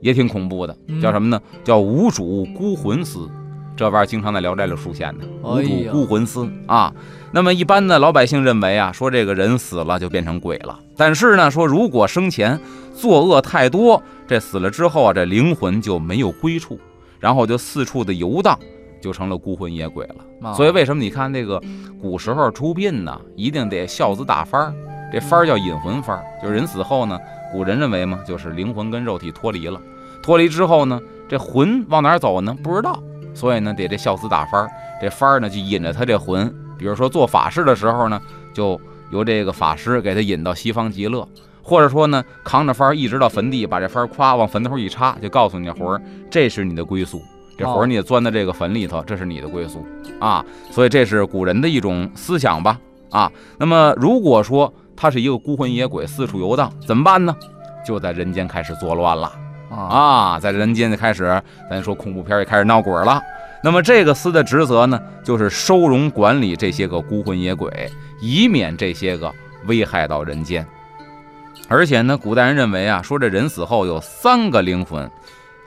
也挺恐怖的，叫什么呢？叫无主孤魂司。这玩意儿经常在《聊斋》里出现的无主孤魂司啊。那么一般的老百姓认为啊，说这个人死了就变成鬼了。但是呢，说如果生前作恶太多，这死了之后啊，这灵魂就没有归处，然后就四处的游荡。就成了孤魂野鬼了，所以为什么你看那个古时候出殡呢，一定得孝子打幡儿，这幡儿叫引魂幡儿，就是人死后呢，古人认为嘛，就是灵魂跟肉体脱离了，脱离之后呢，这魂往哪走呢？不知道，所以呢，得这孝子打幡儿，这幡儿呢就引着他这魂，比如说做法事的时候呢，就由这个法师给他引到西方极乐，或者说呢，扛着幡儿一直到坟地，把这幡儿咵往坟头一插，就告诉你魂儿，这是你的归宿。这魂儿你也钻到这个坟里头，这是你的归宿啊，所以这是古人的一种思想吧啊。那么如果说他是一个孤魂野鬼，四处游荡，怎么办呢？就在人间开始作乱了啊，在人间就开始，咱说恐怖片也开始闹鬼了。那么这个司的职责呢，就是收容管理这些个孤魂野鬼，以免这些个危害到人间。而且呢，古代人认为啊，说这人死后有三个灵魂。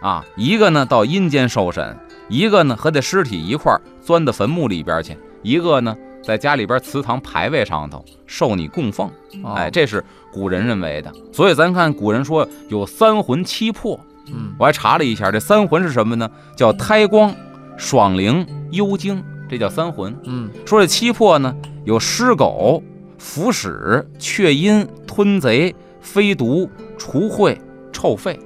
啊，一个呢到阴间受审，一个呢和这尸体一块钻到坟墓里边去，一个呢在家里边祠堂牌位上头受你供奉。哎，这是古人认为的。所以咱看古人说有三魂七魄，嗯，我还查了一下，这三魂是什么呢？叫胎光、爽灵、幽精，这叫三魂。嗯，说这七魄呢，有尸狗、腐屎、雀阴、吞贼、飞毒、除秽、臭肺。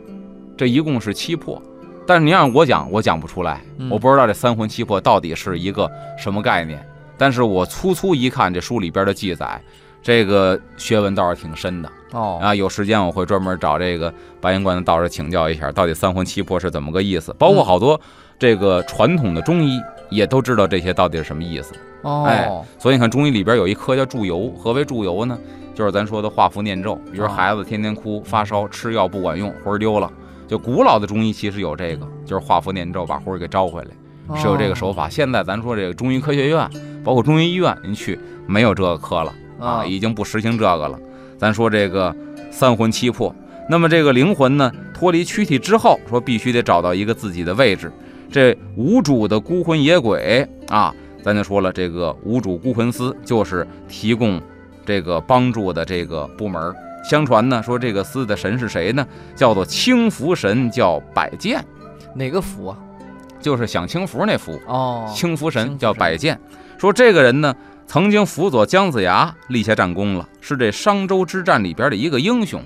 这一共是七魄，但是您让我讲，我讲不出来，我不知道这三魂七魄到底是一个什么概念。但是我粗粗一看这书里边的记载，这个学问倒是挺深的哦。啊，有时间我会专门找这个白云观的道士请教一下，到底三魂七魄是怎么个意思。包括好多这个传统的中医也都知道这些到底是什么意思哦。哎，所以你看中医里边有一科叫祝由，何为祝由呢？就是咱说的画符念咒，比如孩子天天哭发烧，吃药不管用，魂丢了。就古老的中医其实有这个，就是画符念咒把魂儿给招回来，是有这个手法。现在咱说这个中医科学院，包括中医医院，您去没有这个科了啊，已经不实行这个了。咱说这个三魂七魄，那么这个灵魂呢，脱离躯体之后，说必须得找到一个自己的位置。这无主的孤魂野鬼啊，咱就说了，这个无主孤魂司就是提供这个帮助的这个部门。相传呢，说这个司的神是谁呢？叫做清福神，叫百剑。哪个福啊？就是享清福那福哦。清福神叫百剑。说这个人呢，曾经辅佐姜子牙立下战功了，是这商周之战里边的一个英雄。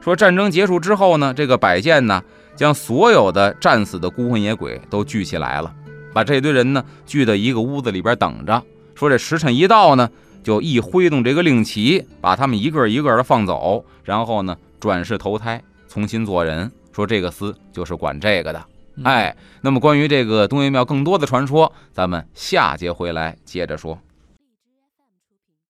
说战争结束之后呢，这个百剑呢，将所有的战死的孤魂野鬼都聚起来了，把这堆人呢聚到一个屋子里边等着。说这时辰一到呢。就一挥动这个令旗，把他们一个一个的放走，然后呢转世投胎，重新做人。说这个司就是管这个的。哎，那么关于这个东岳庙更多的传说，咱们下节回来接着说。